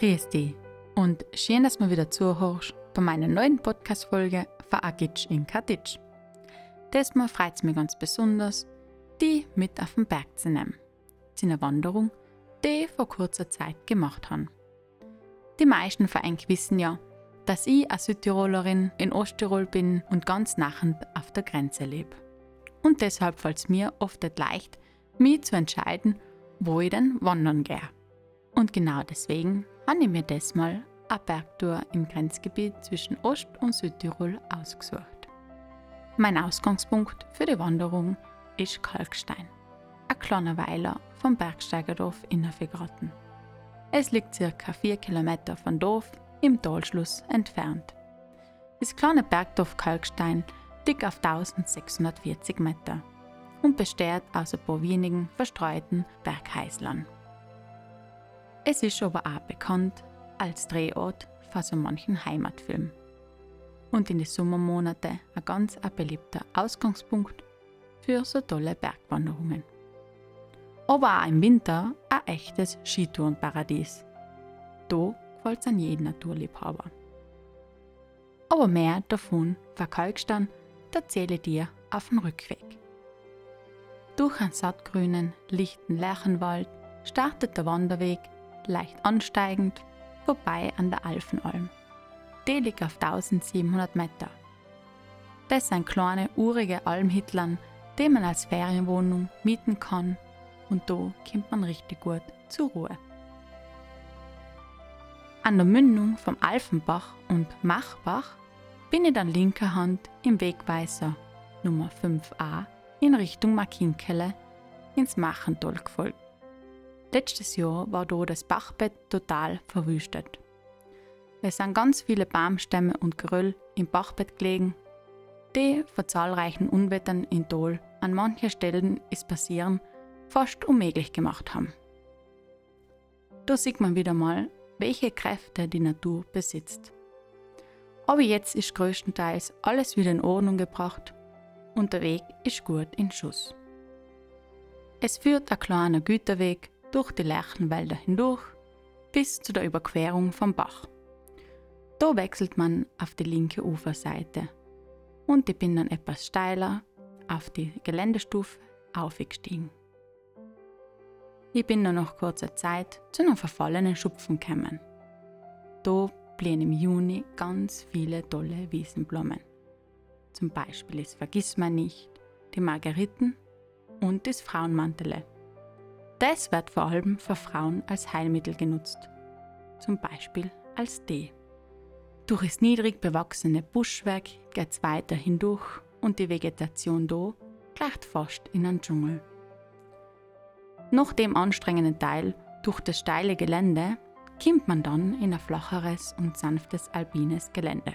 Grüß dich und schön, dass du wieder zuhörst bei meiner neuen Podcast-Folge Veragitsch in Katitsch. Diesmal freut es mich ganz besonders, die mit auf den Berg zu nehmen. Zu einer Wanderung, die ich vor kurzer Zeit gemacht habe. Die meisten von euch wissen ja, dass ich als Südtirolerin in Osttirol bin und ganz nachend auf der Grenze lebe. Und deshalb fällt es mir oft nicht leicht, mich zu entscheiden, wo ich denn wandern gehe. Und genau deswegen habe ich mir diesmal eine Bergtour im Grenzgebiet zwischen Ost- und Südtirol ausgesucht. Mein Ausgangspunkt für die Wanderung ist Kalkstein, ein kleiner Weiler vom Bergsteigerdorf Innerfegraten. Es liegt circa 4 Kilometer von Dorf im Talschluss entfernt. Das kleine Bergdorf Kalkstein liegt auf 1640 Meter und besteht aus ein paar wenigen verstreuten Bergheislern. Es ist aber auch bekannt als Drehort für so manchen Heimatfilm und in den Sommermonaten ein ganz beliebter Ausgangspunkt für so tolle Bergwanderungen. Aber auch im Winter ein echtes Skitourenparadies. Da gefällt es an jeden Naturliebhaber. Aber mehr davon verkalkst erzähle ich dir auf dem Rückweg. Durch einen sattgrünen, lichten Lärchenwald startet der Wanderweg leicht ansteigend vorbei an der Alfenalm. Die liegt auf 1700 Meter. Das sind kleine, urige Almhitlern, die man als Ferienwohnung mieten kann und da kommt man richtig gut zur Ruhe. An der Mündung vom Alfenbach und Machbach bin ich dann linker Hand im Wegweiser Nummer 5a in Richtung Markinkelle ins Machental gefolgt. Letztes Jahr war da das Bachbett total verwüstet. Es sind ganz viele Baumstämme und Geröll im Bachbett gelegen, die von zahlreichen Unwettern in Tal an manchen Stellen ist passieren fast unmöglich gemacht haben. Da sieht man wieder mal, welche Kräfte die Natur besitzt. Aber jetzt ist größtenteils alles wieder in Ordnung gebracht und der Weg ist gut in Schuss. Es führt ein kleiner Güterweg durch die Lärchenwälder hindurch bis zu der Überquerung vom Bach. Da wechselt man auf die linke Uferseite und ich bin dann etwas steiler auf die Geländestufe aufgestiegen. Ich bin dann nach kurzer Zeit zu einem verfallenen Schupfen gekommen. Da blühen im Juni ganz viele tolle Wiesenblumen. Zum Beispiel das Vergissmeinnicht, die Margeriten und das Frauenmantele. Das wird vor allem für Frauen als Heilmittel genutzt, zum Beispiel als Tee. Durch das niedrig bewachsene Buschwerk geht es weiter hindurch und die Vegetation da gleicht fast in einen Dschungel. Nach dem anstrengenden Teil durch das steile Gelände kommt man dann in ein flacheres und sanftes alpines Gelände.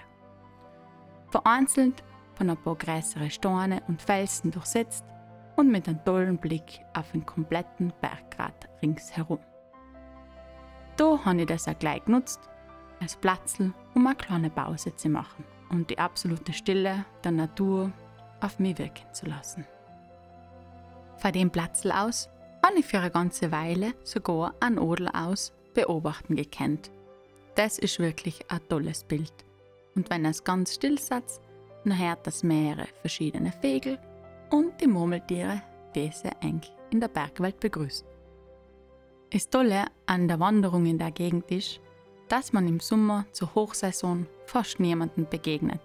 Vereinzelt von ein paar größere Steine und Felsen durchsetzt und mit einem tollen Blick auf den kompletten Berggrat ringsherum. Da habe ich das auch gleich genutzt, als Platzl, um eine kleine Pause zu machen und die absolute Stille der Natur auf mich wirken zu lassen. Von dem Platzl aus habe ich für eine ganze Weile sogar einen Odel aus beobachten gekannt. Das ist wirklich ein tolles Bild. Und wenn es ganz still sitzt, dann hört das mehrere verschiedene Vögel und die Murmeltiere diese eng in der Bergwelt begrüßen. Das Tolle an der Wanderung in der Gegend ist, dass man im Sommer zur Hochsaison fast niemanden begegnet.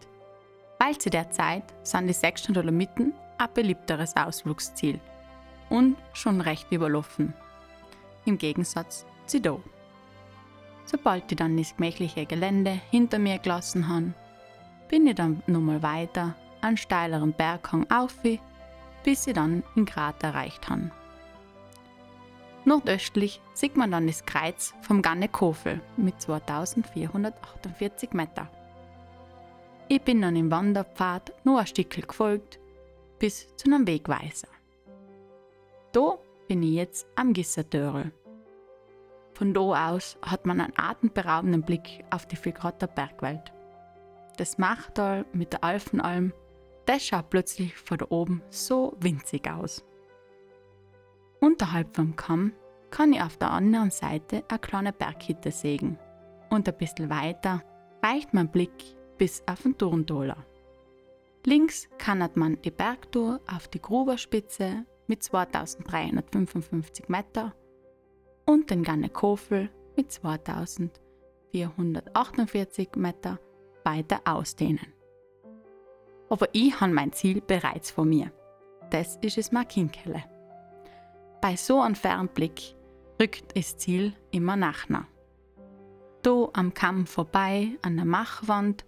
Weil zu der Zeit sind die sechsten Dolomiten ein beliebteres Ausflugsziel und schon recht überlaufen. Im Gegensatz zu da. Sobald ich dann das gemächliche Gelände hinter mir gelassen habe, bin ich dann nochmal weiter einen steileren Berghang auf bis sie dann in Grat erreicht haben. Nordöstlich sieht man dann das Kreuz vom Gannekofel mit 2448 Meter. Ich bin dann im Wanderpfad nur ein Stückchen gefolgt bis zu einem Wegweiser. Da bin ich jetzt am Gissertörl. Von da aus hat man einen atemberaubenden Blick auf die Figratter Bergwelt. Das Machtal mit der Alfenalm das schaut plötzlich von oben so winzig aus. Unterhalb vom Kamm kann ich auf der anderen Seite eine kleine Berghütte sehen, Und ein bisschen weiter reicht mein Blick bis auf den Turntaler. Links kann man die Bergtour auf die Gruberspitze mit 2355 Meter und den Gannekofel mit 2448 Meter weiter ausdehnen. Aber ich habe mein Ziel bereits vor mir. Das ist es Markinkelle. Bei so einem Fernblick rückt das Ziel immer nachher. Da am Kamm vorbei an der Machwand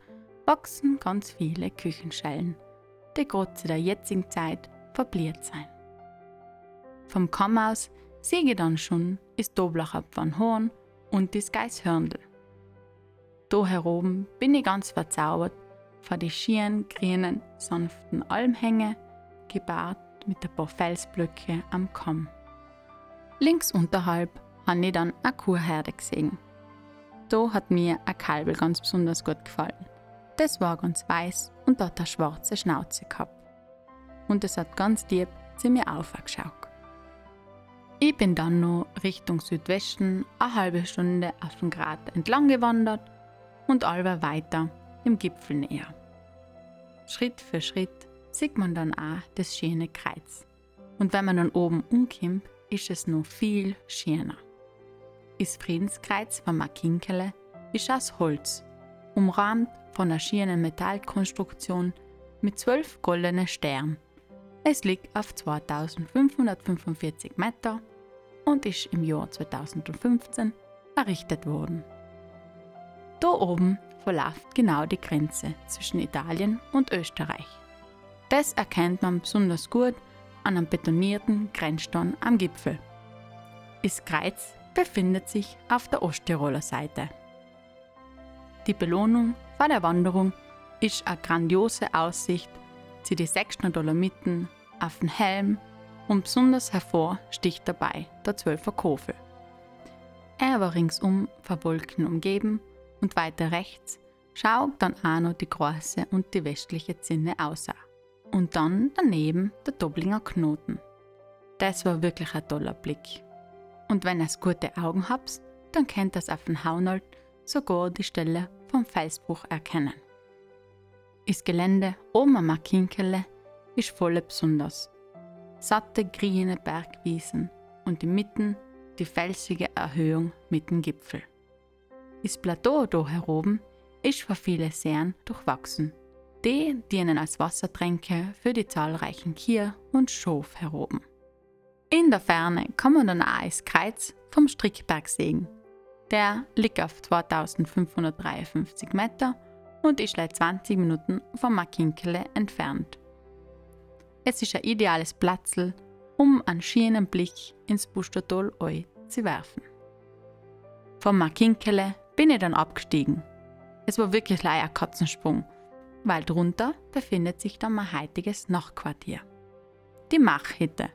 wachsen ganz viele Küchenschellen, die gerade zu der jetzigen Zeit verbliert sein. Vom Kamm aus sehe ich dann schon das Doblacher Horn und das Geishörndl. Da heroben bin ich ganz verzaubert von den schieren, grünen, sanften Almhänge, gebaut mit ein paar Felsblöcke am Kamm. Links unterhalb habe ich dann eine Kuhherde gesehen. Da hat mir ein Kalbel ganz besonders gut gefallen. Das war ganz weiß und hat eine schwarze Schnauze gehabt. Und es hat ganz lieb zu mir aufgeschaut. Ich bin dann noch Richtung Südwesten eine halbe Stunde auf dem Grat entlang gewandert und allweil weiter im Gipfel näher. Schritt für Schritt sieht man dann auch das schöne Kreuz. Und wenn man dann oben umkommt, ist es noch viel schöner. Das Friedenskreuz von Makinkele ist aus Holz, umrahmt von einer schönen Metallkonstruktion mit zwölf goldenen Sternen. Es liegt auf 2545 Meter und ist im Jahr 2015 errichtet worden. Da oben verläuft genau die Grenze zwischen Italien und Österreich. Das erkennt man besonders gut an einem betonierten Grenzstein am Gipfel. Das Kreuz befindet sich auf der Osttiroler Seite. Die Belohnung vor der Wanderung ist eine grandiose Aussicht zu den sechsten Dolomiten auf den Helm und besonders hervor sticht dabei der Zwölfer Kofel. Er war ringsum von Wolken umgeben und weiter rechts schaut dann auch noch die große und die westliche Zinne aus. Und dann daneben der Doblinger Knoten. Das war wirklich ein toller Blick. Und wenn ihr gute Augen habt, dann könnt ihr auf dem Haunold sogar die Stelle vom Felsbruch erkennen. Das Gelände oben am Makinkele ist voll besonders satte grüne Bergwiesen und inmitten die felsige Erhöhung mit dem Gipfel. Das Plateau da heroben ist von vielen Seen durchwachsen. Die dienen als Wassertränke für die zahlreichen Kier und Schof heroben. In der Ferne kann man dann auch das Kreuz vom Strickberg sehen. Der liegt auf 2553 Meter und ist gleich 20 Minuten vom Makinkele entfernt. Es ist ein ideales Platzl, um einen schönen Blick ins Bustertal zu werfen. Vom Makinkele bin ich dann abgestiegen. Es war wirklich ein Katzensprung, weil drunter befindet sich dann mein heutiges Nachtquartier. Die Machhütte.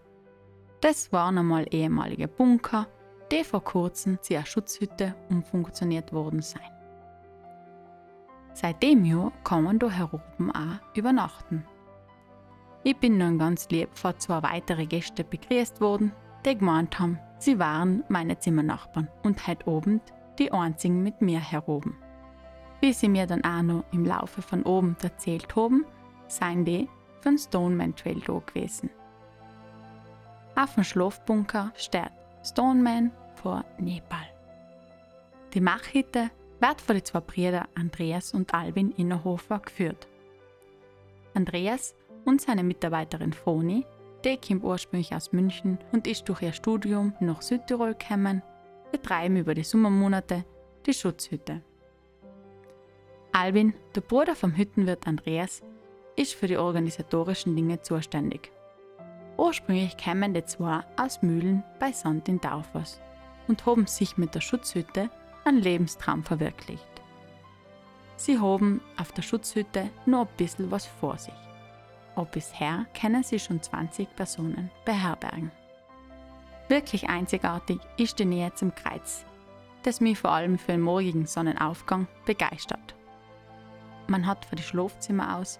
Das waren einmal ehemalige Bunker, die vor kurzem zu einer Schutzhütte umfunktioniert worden sind. Seit dem Jahr kann man da heroben auch übernachten. Ich bin nun ganz lieb von zwei weiteren Gästen begrüßt worden, die gemeint haben, sie waren meine Zimmernachbarn und heute Abend die einzigen mit mir heroben. Wie sie mir dann auch noch im Laufe von oben erzählt haben, seien die von Stoneman Trail da gewesen. Auf dem Schlafbunker steht Stoneman vor Nepal. Die Machhütte wird von den zwei Brüdern Andreas und Albin Innerhofer geführt. Andreas und seine Mitarbeiterin Froni, die kommt ursprünglich aus München und ist durch ihr Studium nach Südtirol gekommen, betreiben über die Sommermonate die Schutzhütte. Albin, der Bruder vom Hüttenwirt Andreas, ist für die organisatorischen Dinge zuständig. Ursprünglich kamen die zwei aus Mühlen bei Sand in Taufers und haben sich mit der Schutzhütte einen Lebenstraum verwirklicht. Sie haben auf der Schutzhütte nur ein bisschen was vor sich und bisher können sie schon 20 Personen beherbergen. Wirklich einzigartig ist die Nähe zum Kreuz, das mich vor allem für den morgigen Sonnenaufgang begeistert. Man hat von die Schlafzimmer aus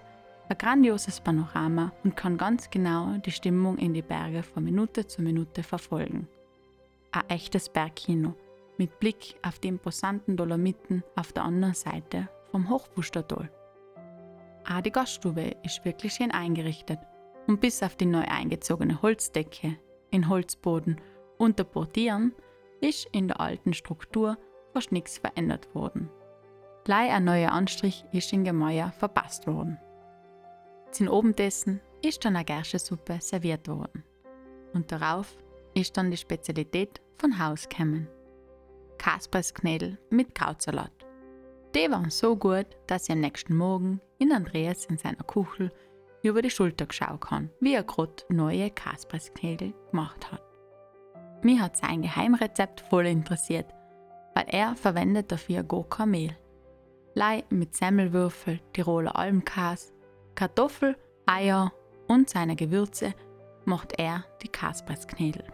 ein grandioses Panorama und kann ganz genau die Stimmung in die Berge von Minute zu Minute verfolgen. Ein echtes Bergkino, mit Blick auf die imposanten Dolomiten auf der anderen Seite vom Hochpustertal. Auch die Gaststube ist wirklich schön eingerichtet und bis auf die neu eingezogene Holzdecke in Holzboden und der Portieren ist in der alten Struktur fast nichts verändert worden. Lei ein neuer Anstrich ist in Gemäuer verpasst worden. Zum Obendessen ist dann eine Gerschesuppe serviert worden. Und darauf ist dann die Spezialität von Haus gekommen. Kaspersknädel mit Krautsalat. Die waren so gut, dass ich am nächsten Morgen in Andreas in seiner Kuchel über die Schulter geschaut habe, wie er gerade neue Kaspersknädel gemacht hat. Mir hat sein Geheimrezept voll interessiert, weil er verwendet dafür kein Mehl. Lei mit Semmelwürfel, Tiroler Almkas, Kartoffel, Eier und seine Gewürze macht er die Kaspersknädel.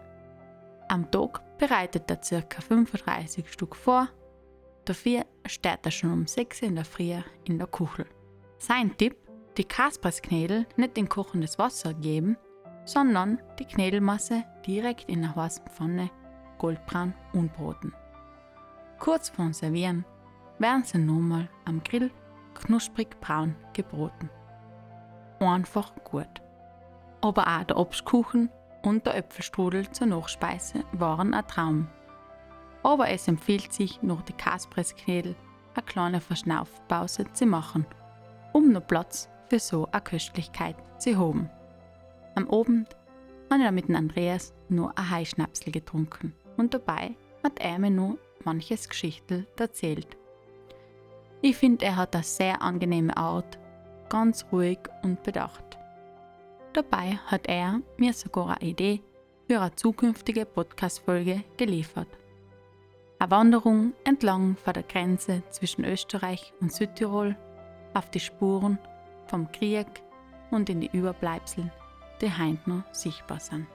Am Tag bereitet er ca. 35 Stück vor. Dafür steht er schon um 6 in der Früh in der Kuchel. Sein Tipp, die Kaspersknädel nicht in kochendes Wasser geben, sondern die Knädelmasse direkt in der heißen Pfanne goldbraun unbraten. Kurz vor dem Servieren werden sie nochmal am Grill knusprig braun gebraten. Einfach gut. Aber auch der Obstkuchen und der Äpfelstrudel zur Nachspeise waren ein Traum. Aber es empfiehlt sich, noch die Kaspressknädel eine kleine Verschnaufpause zu machen, um noch Platz für so eine Köstlichkeit zu haben. Am Abend habe ich mit Andreas nur ein Heischnapsel getrunken und dabei hat er mir nur manches Geschichtel erzählt. Ich finde, er hat eine sehr angenehme Art, ganz ruhig und bedacht. Dabei hat er mir sogar eine Idee für eine zukünftige Podcast-Folge geliefert. Eine Wanderung entlang von der Grenze zwischen Österreich und Südtirol auf die Spuren vom Krieg und in die Überbleibsel die heint noch sichtbar sind.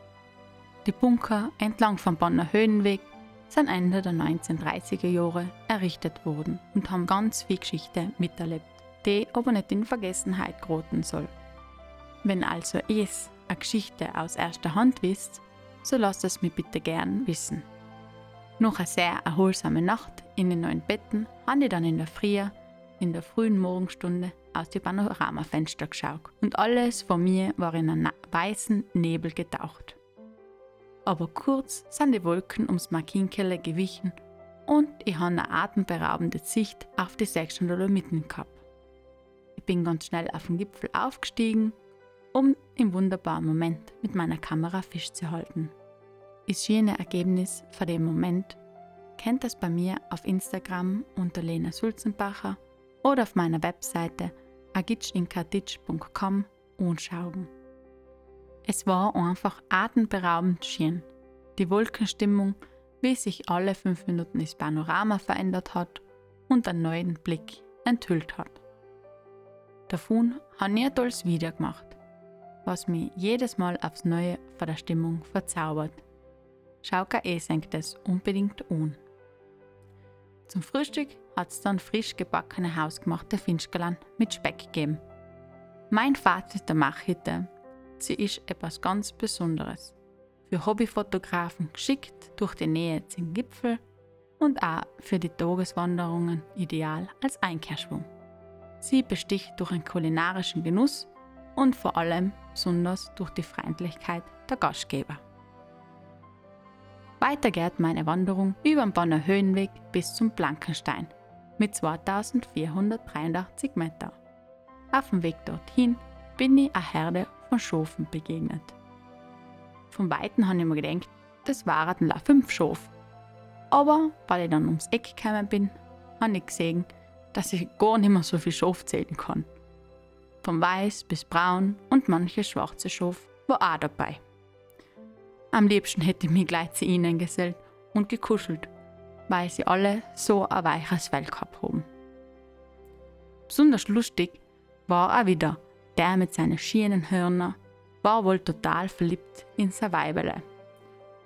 Die Bunker entlang vom Bonner Höhenweg sind Ende der 1930er Jahre errichtet worden und haben ganz viel Geschichte miterlebt, die aber nicht in Vergessenheit geraten soll. Wenn also ihr eine Geschichte aus erster Hand wisst, so lasst es mir bitte gern wissen. Nach einer sehr erholsamen Nacht in den neuen Betten habe ich dann in der Früh, in der frühen Morgenstunde, aus dem Panoramafenster geschaut und alles vor mir war in einen weißen Nebel getaucht. Aber kurz sind die Wolken ums Markinkelle gewichen und ich habe eine atemberaubende Sicht auf die sechs Dolomiten gehabt. Ich bin ganz schnell auf den Gipfel aufgestiegen, um im wunderbaren Moment mit meiner Kamera Fisch zu halten. Das schöne Ergebnis von dem Moment kennt es bei mir auf Instagram unter Lena Sulzenbacher oder auf meiner Webseite agitschinkartitsch.com anschauen. Es war einfach atemberaubend schön. Die Wolkenstimmung, wie sich alle fünf Minuten das Panorama verändert hat und einen neuen Blick enthüllt hat. Davon habe ich ein tolles Video gemacht, was mich jedes Mal aufs Neue von der Stimmung verzaubert. Schau eh senkt es unbedingt an. Zum Frühstück hat es dann frisch gebackene hausgemachte Finchgerland mit Speck gegeben. Mein Fazit der Machhitte, sie ist etwas ganz Besonderes. Für Hobbyfotografen geschickt durch die Nähe zum Gipfel und auch für die Tageswanderungen ideal als Einkehrschwung. Sie besticht durch einen kulinarischen Genuss und vor allem besonders durch die Freundlichkeit der Gastgeber. Weiter geht meine Wanderung über den Bonner Höhenweg bis zum Blankenstein – mit 2483 Meter. Auf dem Weg dorthin bin ich einer Herde von Schafen begegnet. Von Weitem habe ich mir gedacht, das waren la fünf Schafe. Aber weil ich dann ums Eck gekommen bin, habe ich gesehen, dass ich gar nicht mehr so viel Schaf zählen kann. Von weiß bis braun und manche schwarze Schaf war auch dabei. Am liebsten hätte ich mich gleich zu ihnen gesellt und gekuschelt weil sie alle so ein weiches Fell gehabt haben. Besonders lustig war auch wieder der mit seinen schienen Hörnern, war wohl total verliebt in sein Weibele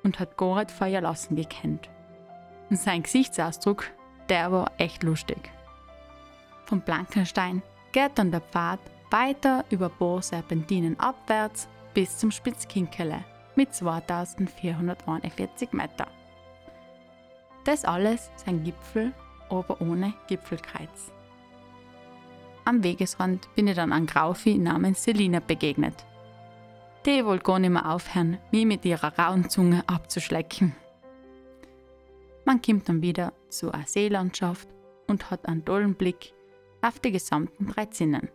und hat nicht Feuer lassen gekannt. Und sein Gesichtsausdruck, der war echt lustig. Vom Blankenstein geht dann der Pfad weiter über Bohrserpentinen abwärts bis zum Spitzkinkele mit 2441 Meter. Das alles sind Gipfel, aber ohne Gipfelkreuz. Am Wegesrand bin ich dann an Graufi namens Selina begegnet. Die wollte gar nicht mehr aufhören, mich mit ihrer rauen Zunge abzuschlecken. Man kommt dann wieder zu einer Seelandschaft und hat einen tollen Blick auf die gesamten drei Zinnen.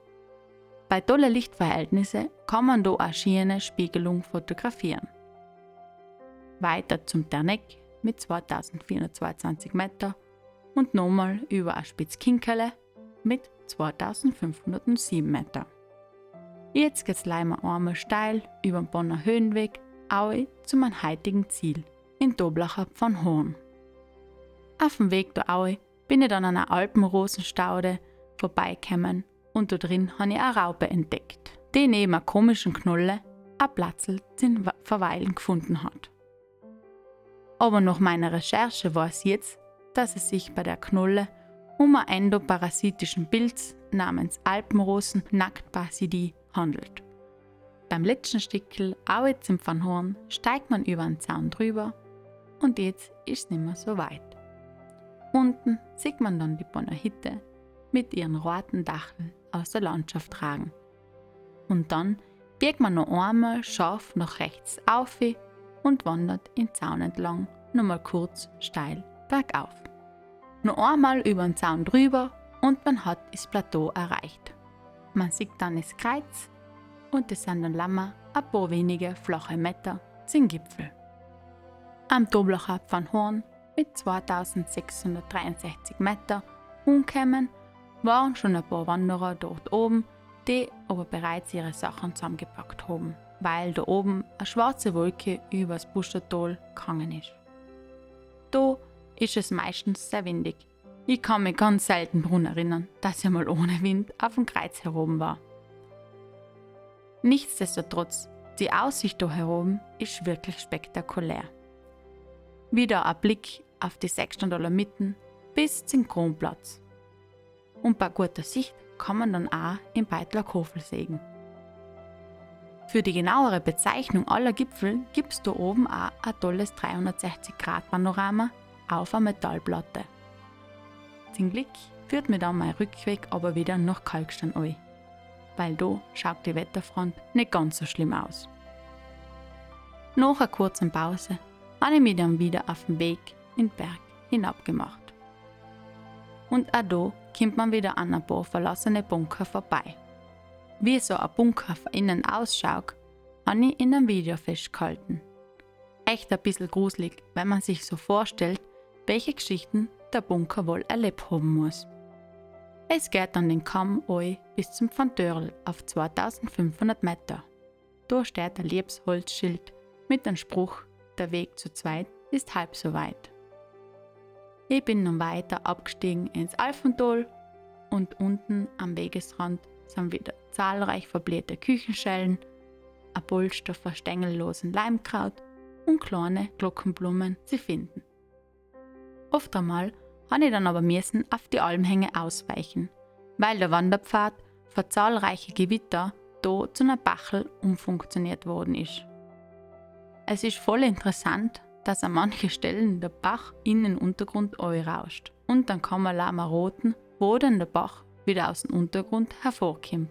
Bei tollen Lichtverhältnissen kann man da eine schöne Spiegelung fotografieren. Weiter zum Terneck mit 2422 Meter und nochmal über ein Spitzkinkele mit 2507 Meter. Jetzt geht's leider einmal steil über den Bonner Höhenweg auch zu meinem heutigen Ziel in Doblacher von Horn. Auf dem Weg da Aue bin ich dann an einer Alpenrosenstaude vorbeigekommen und da drin habe ich eine Raupe entdeckt, die neben einer komischen Knolle ein Platzl zum Verweilen gefunden hat. Aber nach meiner Recherche weiß ich jetzt, dass es sich bei der Knolle um einen endoparasitischen Pilz namens Alpenrosen Nacktbasidie handelt. Beim letzten Stickel, auch jetzt im Van steigt man über den Zaun drüber und jetzt ist es nicht mehr so weit. Unten sieht man dann die Bonner Hitte mit ihren roten Dacheln aus der Landschaft ragen. Und dann biegt man noch einmal scharf nach rechts auf und wandert den Zaun entlang, nochmal kurz steil bergauf. Noch einmal über den Zaun drüber und man hat das Plateau erreicht. Man sieht dann das Kreuz und es sind dann Lammer ein paar wenige flache Meter zum Gipfel. Am Doblacher von Horn mit 2663 Meter umgekommen, waren schon ein paar Wanderer dort oben, die aber bereits ihre Sachen zusammengepackt haben, weil da oben eine schwarze Wolke übers Buschertal gegangen ist. Da ist es meistens sehr windig. Ich kann mich ganz selten daran erinnern, dass ich mal ohne Wind auf dem Kreuz herum war. Nichtsdestotrotz, die Aussicht da herum ist wirklich spektakulär. Wieder ein Blick auf die Sechsstandaler Mitten bis zum Kronplatz. Und bei guter Sicht kann man dann auch im Beitler Kofel sägen. Für die genauere Bezeichnung aller Gipfel gibt es da oben auch ein tolles 360-Grad-Panorama auf einer Metallplatte. Zum Glück führt mir dann mein Rückweg aber wieder nach Kalkstein ein, weil da schaut die Wetterfront nicht ganz so schlimm aus. Nach einer kurzen Pause habe ich mich dann wieder auf den Weg in den Berg hinabgemacht. Und auch da kommt man wieder an ein paar verlassene Bunker vorbei. Wie so ein Bunker von innen ausschaut, habe ich in einem Video festgehalten. Echt ein bisschen gruselig, wenn man sich so vorstellt, welche Geschichten der Bunker wohl erlebt haben muss. Es geht an den Kamm ein bis zum Fantörl auf 2500 Meter. Da steht ein Lebensholzschild mit dem Spruch, der Weg zu zweit ist halb so weit. Ich bin nun weiter abgestiegen ins Alfental und unten am Wegesrand sind wieder zahlreich verblähte Küchenschellen, ein Polster von stängellosen Leimkraut und kleine Glockenblumen zu finden. Oft einmal habe ich dann aber müssen auf die Almhänge ausweichen, weil der Wanderpfad vor zahlreichen Gewitter da zu einer Bachel umfunktioniert worden ist. Es ist voll interessant, dass an manchen Stellen der Bach in den Untergrund rauscht und dann kann man mal roten, wo dann der Bach wieder aus dem Untergrund hervorkommt.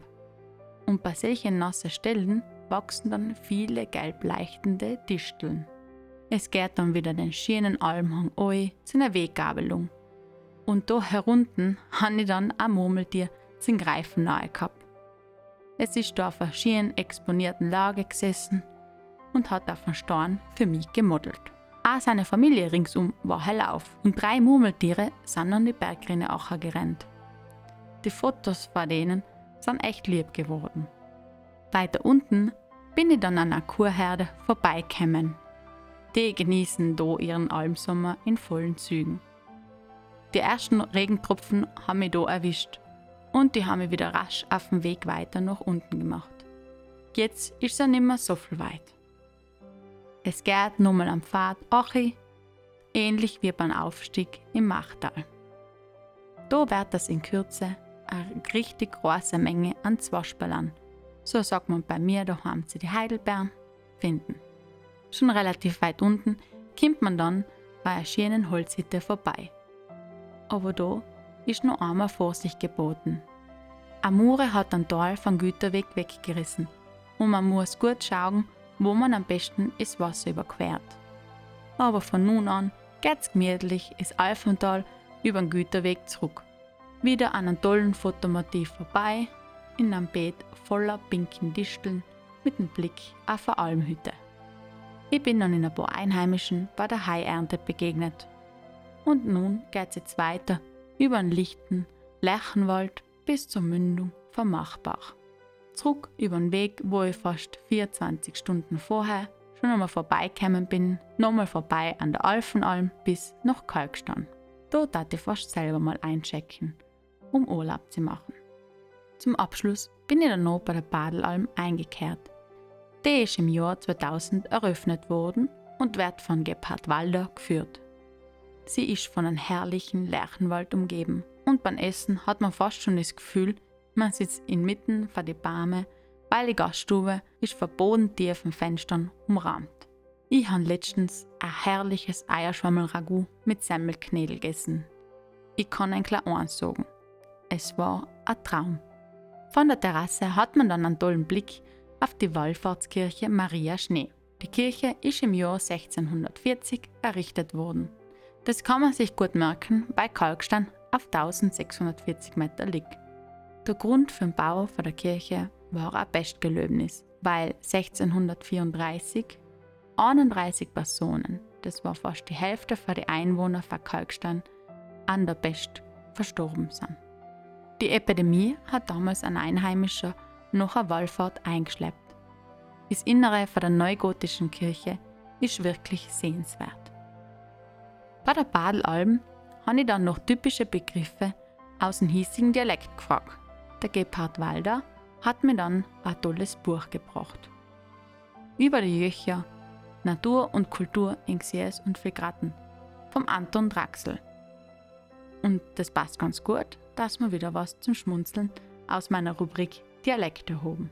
Und bei solchen nassen Stellen wachsen dann viele gelb leuchtende Disteln. Es geht dann wieder den schönen Almhang ein zu einer Weggabelung. Und da herunten habe ich dann ein Murmeltier zum Greifen nahe gehabt. Es ist da auf einer schönen exponierten Lage gesessen und hat auf den Stein für mich gemodelt. Auch seine Familie ringsum war hellauf und drei Murmeltiere sind an die Bergrinne Acher gerannt. Die Fotos von denen sind echt lieb geworden. Weiter unten bin ich dann an einer Kurherde vorbeigekommen. Die genießen da ihren Almsommer in vollen Zügen. Die ersten Regentropfen haben mich da erwischt und die haben mich wieder rasch auf dem Weg weiter nach unten gemacht. Jetzt ist ja nicht mehr so viel weit. Es geht nochmal am Pfad Achi, ähnlich wie beim Aufstieg im Machtal. Da wird es in Kürze eine richtig große Menge an Zwaschballern, so sagt man bei mir daheim zu die Heidelbeeren, finden. Schon relativ weit unten kommt man dann bei einer schönen Holzhütte vorbei. Aber da ist noch einmal Vorsicht geboten. Amure hat einen Tal vom Güterweg weggerissen und man muss gut schauen, wo man am besten das Wasser überquert. Aber von nun an geht's gemütlich ins Alfental über den Güterweg zurück. Wieder an einem tollen Fotomotiv vorbei, in einem Beet voller pinken Disteln mit dem Blick auf eine Almhütte. Ich bin dann in ein paar Einheimischen bei der Haiernte begegnet. Und nun geht's jetzt weiter über den lichten Lerchenwald bis zur Mündung vom Machbach. Zurück über den Weg, wo ich fast 24 Stunden vorher schon einmal vorbeigekommen bin, nochmal vorbei an der Alfenalm bis nach Kalkstein. Dort hatte ich fast selber mal einchecken, um Urlaub zu machen. Zum Abschluss bin ich dann noch bei der Badelalm eingekehrt. Die ist im Jahr 2000 eröffnet worden und wird von Gebhard Walder geführt. Sie ist von einem herrlichen Lärchenwald umgeben und beim Essen hat man fast schon das Gefühl, man sitzt inmitten von den Bäumen, weil die Gaststube ist von bodentiefen Fenstern umrahmt. Ich habe letztens ein herrliches Eierschwammel-Ragout mit Semmelknädel gegessen. Ich kann ein klar eins sagen. Es war ein Traum. Von der Terrasse hat man dann einen tollen Blick auf die Wallfahrtskirche Maria Schnee. Die Kirche ist im Jahr 1640 errichtet worden. Das kann man sich gut merken, weil Kalkstein auf 1640 Meter liegt. Der Grund für den Bau der Kirche war ein Pestgelöbnis, weil 1634 31 Personen, das war fast die Hälfte der Einwohner von Kalkstein, an der Pest verstorben sind. Die Epidemie hat damals ein Einheimischer noch eine Wallfahrt eingeschleppt. Das Innere von der neugotischen Kirche ist wirklich sehenswert. Bei der Badelalm habe ich dann noch typische Begriffe aus dem hiesigen Dialekt gefragt. Der Gebhard Walder hat mir dann ein tolles Buch gebracht. Über die Jöcher Natur und Kultur in Xies und Fregatten vom Anton Draxel. Und das passt ganz gut, dass wir wieder was zum Schmunzeln aus meiner Rubrik Dialekte hoben.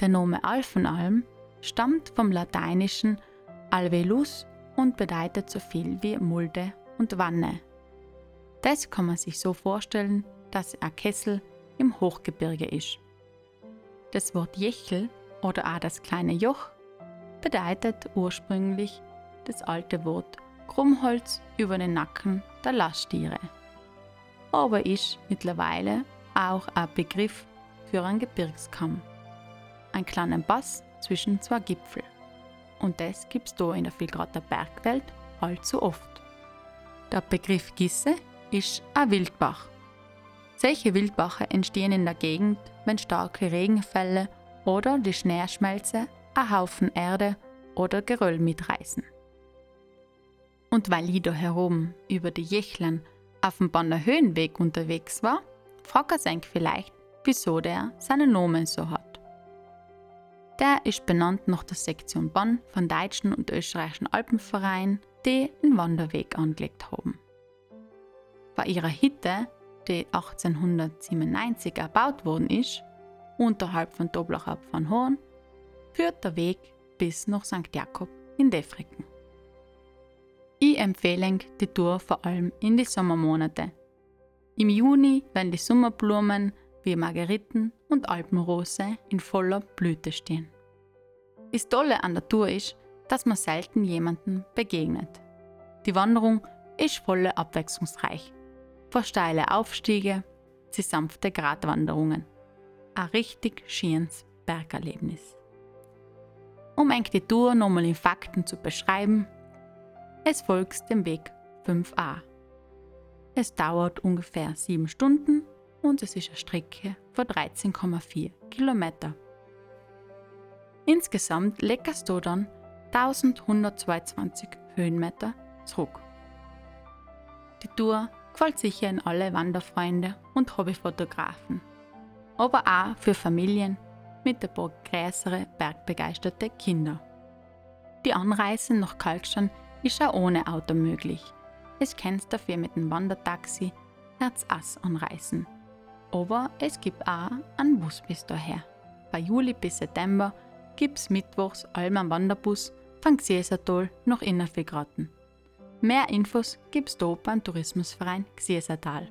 Der Name Alfenalm stammt vom lateinischen alvelus und bedeutet so viel wie Mulde und Wanne. Das kann man sich so vorstellen, dass ein Kessel im Hochgebirge ist. Das Wort Jechel oder auch das kleine Joch bedeutet ursprünglich das alte Wort Krummholz über den Nacken der Lasttiere, aber ist mittlerweile auch ein Begriff für einen Gebirgskamm. Ein kleinen Pass zwischen zwei Gipfel. Und das gibt's da in der Vilgrater Bergwelt allzu oft. Der Begriff Gisse ist ein Wildbach. Solche Wildbache entstehen in der Gegend, wenn starke Regenfälle oder die Schneeschmelze ein Haufen Erde oder Geröll mitreißen. Und weil ich da herum über die Jechlern auf dem Bonner Höhenweg unterwegs war, fragt er sich vielleicht, wieso der seinen Namen so hat. Der ist benannt nach der Sektion Bonn von Deutschen und Österreichischen Alpenverein, die einen Wanderweg angelegt haben. Bei ihrer Hütte, die 1897 erbaut worden ist, unterhalb von Doblach von Horn, führt der Weg bis nach St. Jakob in Defriken. Ich empfehle die Tour vor allem in die Sommermonate. Im Juni, wenn die Sommerblumen wie Margeriten und Alpenrose in voller Blüte stehen. Das Tolle an der Tour ist, dass man selten jemanden begegnet. Die Wanderung ist voll abwechslungsreich. Von steile Aufstiege zu sanfte Gratwanderungen. Ein richtig schönes Bergerlebnis. Um eng die Tour nochmal in Fakten zu beschreiben, es folgt dem Weg 5a. Es dauert ungefähr 7 Stunden und es ist eine Strecke von 13,4 Kilometer. Insgesamt leckerst du dann 1122 Höhenmeter zurück. Die Tour gefällt sicher in alle Wanderfreunde und Hobbyfotografen, aber auch für Familien mit ein paar größere bergbegeisterte Kinder. Die Anreise nach Kalkstein ist auch ohne Auto möglich. Es kannst dafür mit dem Wandertaxi Herz-Ass anreisen. Aber es gibt auch einen Bus bis daher. Bei Juli bis September gibt es mittwochs allem Wanderbus von Xiesertal nach Innerfigraten. Mehr Infos gibt's da beim Tourismusverein Gsiesertal.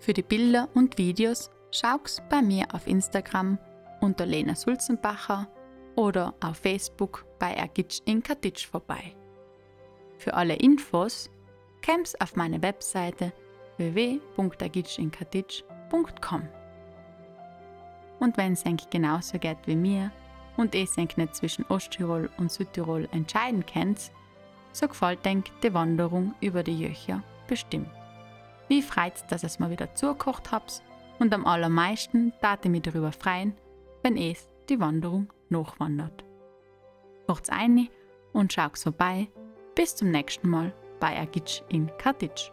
Für die Bilder und Videos schau's bei mir auf Instagram unter Lena Sulzenbacher oder auf Facebook bei Ergitsch in Katitsch vorbei. Für alle Infos kommst auf meine Webseite www.agitschinkatitsch.com. Und wenn es genauso geht wie mir und ihr euch nicht zwischen Osttirol und Südtirol entscheiden könnt, so gefällt euch die Wanderung über die Jöcher bestimmt. Wie freut dass es mal wieder zugekocht habt und am allermeisten tat ich mich darüber freuen, wenn es die Wanderung nachwandert. Macht's ein und schaut's vorbei. Bis zum nächsten Mal bei Agitsch in Katitsch.